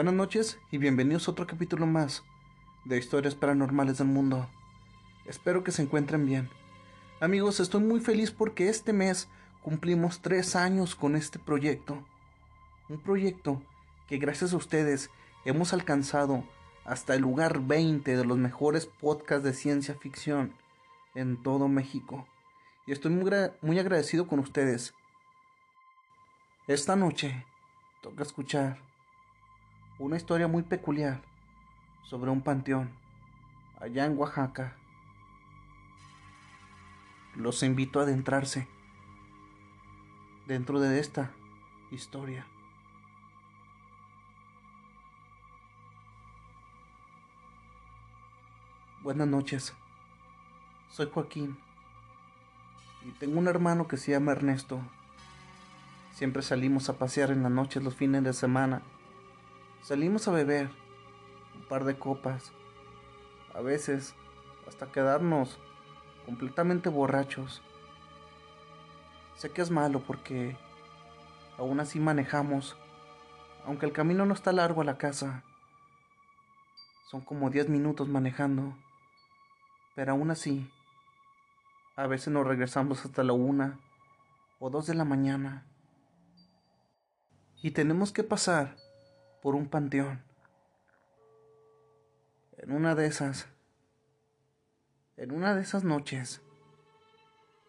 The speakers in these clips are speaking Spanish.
Buenas noches y bienvenidos a otro capítulo más de Historias Paranormales del Mundo. Espero que se encuentren bien. Amigos, estoy muy feliz porque este mes cumplimos tres años con este proyecto. Un proyecto que gracias a ustedes hemos alcanzado hasta el lugar 20 de los mejores podcasts de ciencia ficción en todo México. Y estoy muy, muy agradecido con ustedes. Esta noche toca escuchar una historia muy peculiar sobre un panteón allá en Oaxaca. Los invito a adentrarse dentro de esta historia. Buenas noches, soy Joaquín y tengo un hermano que se llama Ernesto. Siempre salimos a pasear en las noches los fines de semana. Salimos a beber un par de copas, a veces hasta quedarnos completamente borrachos. Sé que es malo porque aún así manejamos, aunque el camino no está largo a la casa. Son como 10 minutos manejando, pero aún así, a veces nos regresamos hasta la una o dos de la mañana. Y tenemos que pasar por un panteón. En una de esas, en una de esas noches,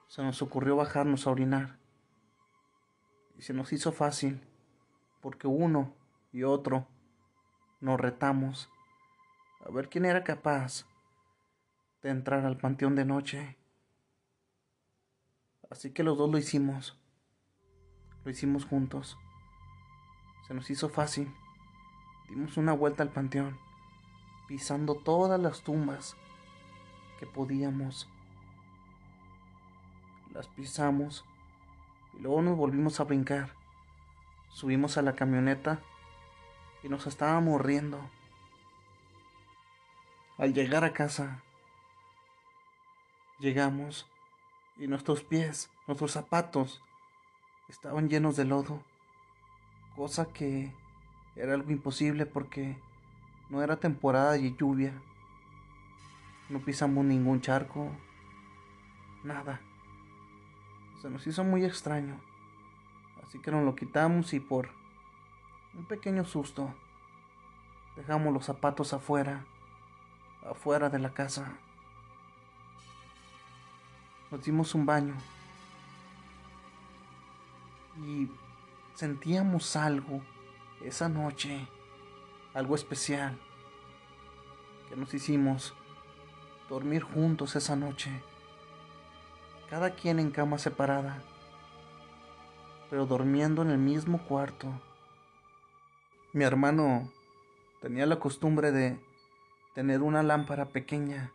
se nos ocurrió bajarnos a orinar. Y se nos hizo fácil, porque uno y otro nos retamos a ver quién era capaz de entrar al panteón de noche. Así que los dos lo hicimos. Lo hicimos juntos. Se nos hizo fácil. Dimos una vuelta al panteón, pisando todas las tumbas que podíamos. Las pisamos y luego nos volvimos a brincar. Subimos a la camioneta y nos estábamos riendo. Al llegar a casa, llegamos y nuestros pies, nuestros zapatos, estaban llenos de lodo, cosa que era algo imposible porque no era temporada de lluvia. No pisamos ningún charco, nada. Se nos hizo muy extraño, así que nos lo quitamos y por un pequeño susto dejamos los zapatos afuera afuera de la casa. Nos dimos un baño y sentíamos algo esa noche, algo especial, que nos hicimos dormir juntos esa noche, cada quien en cama separada, pero durmiendo en el mismo cuarto. Mi hermano tenía la costumbre de tener una lámpara pequeña,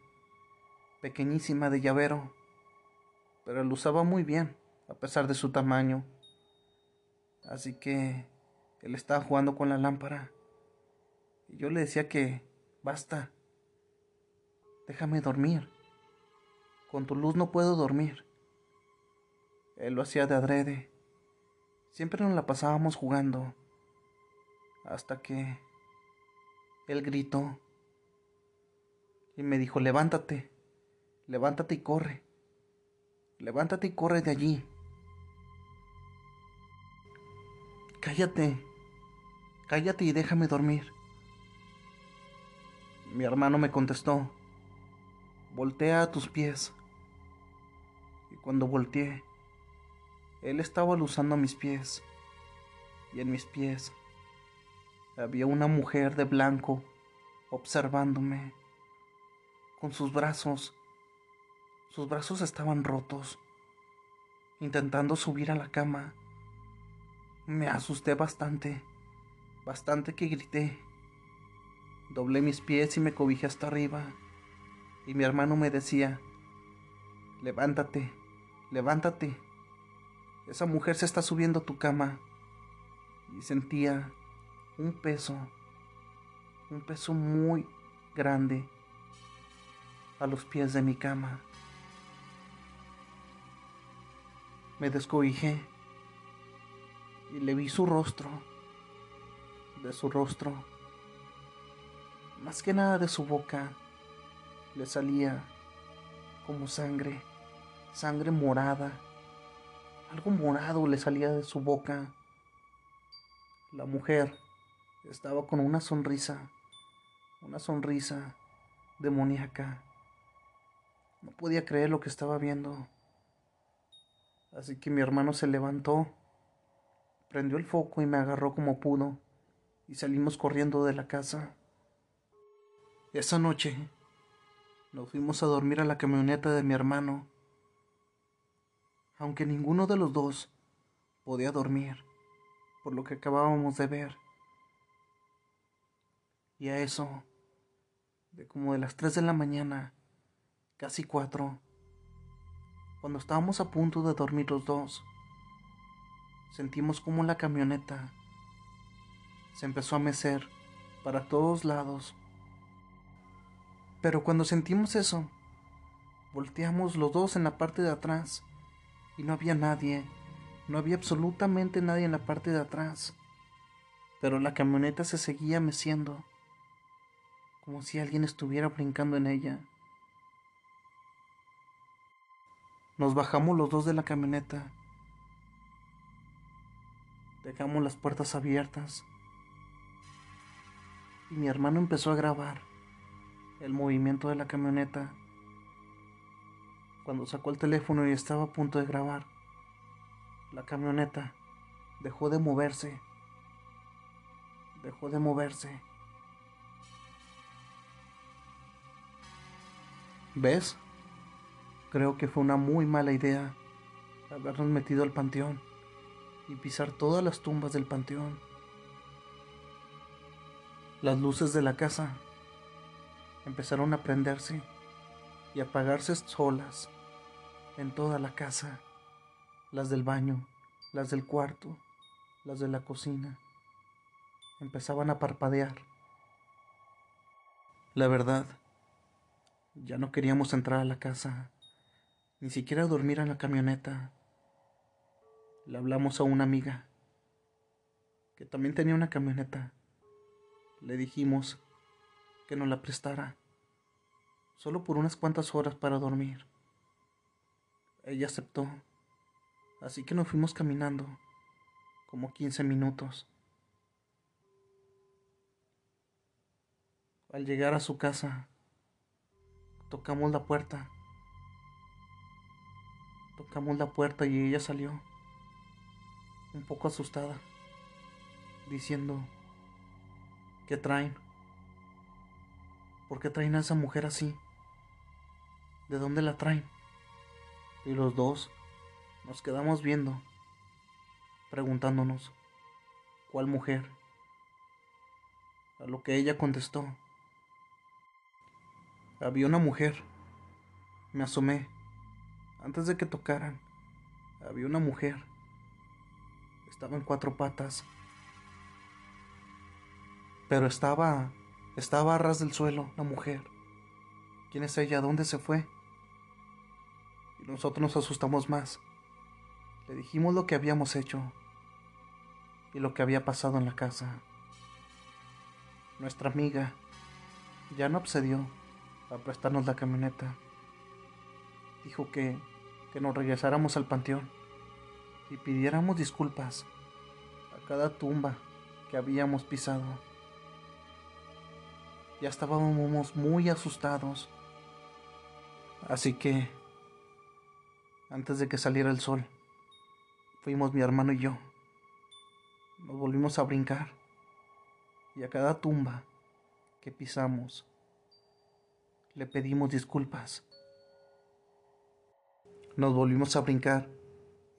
pequeñísima de llavero, pero lo usaba muy bien, a pesar de su tamaño. Así que él estaba jugando con la lámpara. Y yo le decía que, basta, déjame dormir. Con tu luz no puedo dormir. Él lo hacía de adrede. Siempre nos la pasábamos jugando. Hasta que él gritó y me dijo, levántate, levántate y corre, levántate y corre de allí. Cállate, cállate y déjame dormir. Mi hermano me contestó, voltea a tus pies. Y cuando volteé, él estaba aluzando mis pies. Y en mis pies había una mujer de blanco observándome con sus brazos. Sus brazos estaban rotos, intentando subir a la cama. Me asusté bastante, bastante que grité. Doblé mis pies y me cobijé hasta arriba. Y mi hermano me decía, levántate, levántate. Esa mujer se está subiendo a tu cama. Y sentía un peso, un peso muy grande a los pies de mi cama. Me descobijé y le vi su rostro. De su rostro más que nada de su boca, le salía como sangre, sangre morada. Algo morado le salía de su boca. La mujer estaba con una sonrisa, una sonrisa demoníaca. No podía creer lo que estaba viendo. Así que mi hermano se levantó, prendió el foco y me agarró como pudo y salimos corriendo de la casa. Esa noche nos fuimos a dormir a la camioneta de mi hermano, aunque ninguno de los dos podía dormir por lo que acabábamos de ver. Y a eso, de como de las 3 de la mañana, casi 4, cuando estábamos a punto de dormir los dos, sentimos como la camioneta se empezó a mecer para todos lados. Pero cuando sentimos eso, volteamos los dos en la parte de atrás y no había nadie, no había absolutamente nadie en la parte de atrás. Pero la camioneta se seguía meciendo, como si alguien estuviera brincando en ella. Nos bajamos los dos de la camioneta. Dejamos las puertas abiertas y mi hermano empezó a grabar el movimiento de la camioneta. Cuando sacó el teléfono y estaba a punto de grabar, la camioneta dejó de moverse. Dejó de moverse. ¿Ves? Creo que fue una muy mala idea habernos metido al panteón y pisar todas las tumbas del panteón. Las luces de la casa empezaron a prenderse y apagarse solas en toda la casa, las del baño, las del cuarto, las de la cocina. Empezaban a parpadear. La verdad, ya no queríamos entrar a la casa, ni siquiera dormir en la camioneta. Le hablamos a una amiga que también tenía una camioneta le dijimos que nos la prestara, solo por unas cuantas horas para dormir. Ella aceptó, así que nos fuimos caminando, como 15 minutos. Al llegar a su casa, tocamos la puerta. Tocamos la puerta y ella salió, un poco asustada, diciendo, ¿Qué traen? ¿Por qué traen a esa mujer así? ¿De dónde la traen? Y los dos nos quedamos viendo, preguntándonos, ¿cuál mujer? A lo que ella contestó, había una mujer. Me asomé, antes de que tocaran, había una mujer. Estaba en cuatro patas pero estaba, estaba a ras del suelo la mujer. ¿Quién es ella? ¿Dónde se fue? Y nosotros nos asustamos más. Le dijimos lo que habíamos hecho y lo que había pasado en la casa. Nuestra amiga ya no accedió a prestarnos la camioneta. Dijo que, que nos regresáramos al panteón y pidiéramos disculpas a cada tumba que habíamos pisado. Ya estábamos muy asustados. Así que, antes de que saliera el sol, fuimos mi hermano y yo. Nos volvimos a brincar. Y a cada tumba que pisamos, le pedimos disculpas. Nos volvimos a brincar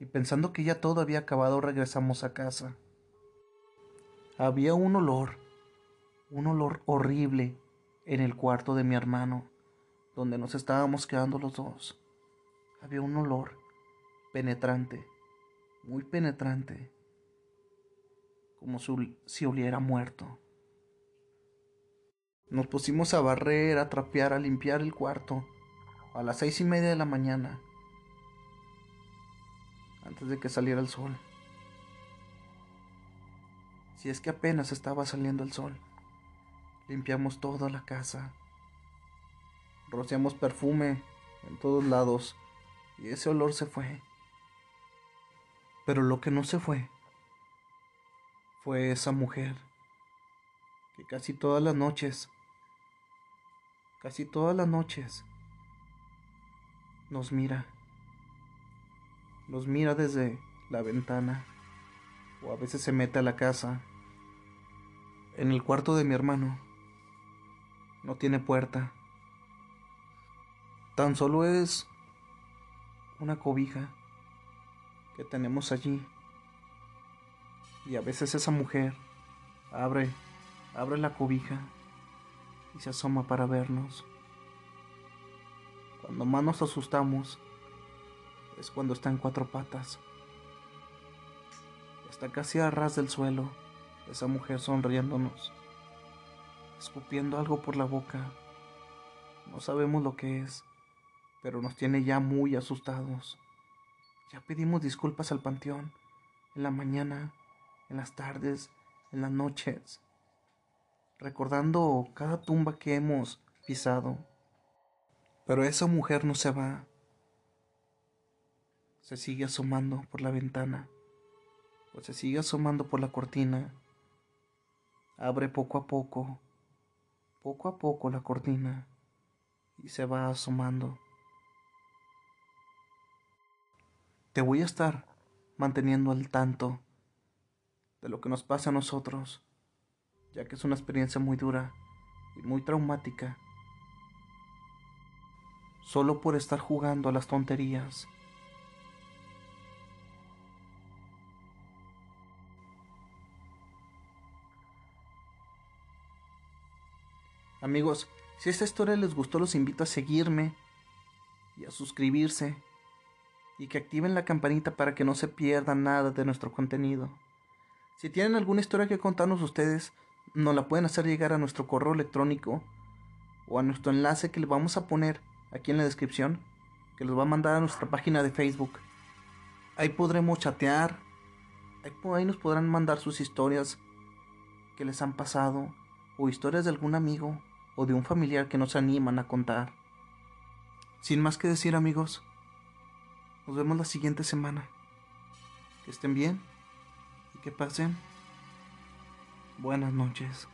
y pensando que ya todo había acabado regresamos a casa. Había un olor un olor horrible en el cuarto de mi hermano, donde nos estábamos quedando los dos. Había un olor penetrante, muy penetrante, como si oliera muerto. Nos pusimos a barrer, a trapear, a limpiar el cuarto a las seis y media de la mañana, antes de que saliera el sol. Si es que apenas estaba saliendo el sol. Limpiamos toda la casa. Rociamos perfume en todos lados y ese olor se fue. Pero lo que no se fue fue esa mujer que casi todas las noches, casi todas las noches, nos mira, nos mira desde la ventana o a veces se mete a la casa. En el cuarto de mi hermano no tiene puerta, tan solo es una cobija que tenemos allí. Y a veces esa mujer abre, abre la cobija y se asoma para vernos. Cuando más nos asustamos es cuando está en cuatro patas. Está casi a ras del suelo, esa mujer sonriéndonos, escupiendo algo por la boca. No sabemos lo que es, pero nos tiene ya muy asustados. Ya pedimos disculpas al panteón en la mañana en las tardes, en las noches, recordando cada tumba que hemos pisado. Pero esa mujer no se va. Se sigue asomando por la ventana, o se sigue asomando por la cortina. Abre poco a poco, poco a poco la cortina y se va asomando. Te voy a estar manteniendo al tanto de lo que nos pasa a nosotros, ya que es una experiencia muy dura y muy traumática, solo por estar jugando a las tonterías. Amigos, si esta historia les gustó, los invito a seguirme y a suscribirse y que activen la campanita para que no se pierdan nada de nuestro contenido. Si tienen alguna historia que contarnos ustedes, nos la pueden hacer llegar a nuestro correo electrónico o a nuestro enlace que les vamos a poner aquí en la descripción, que los va a mandar a nuestra página de Facebook. Ahí podremos chatear, ahí, nos podrán mandar sus historias que les han pasado o historias de algún amigo o de un familiar que nos animan a contar. Sin más que decir amigos, nos vemos la siguiente semana. Que estén bien que pasen buenas noches.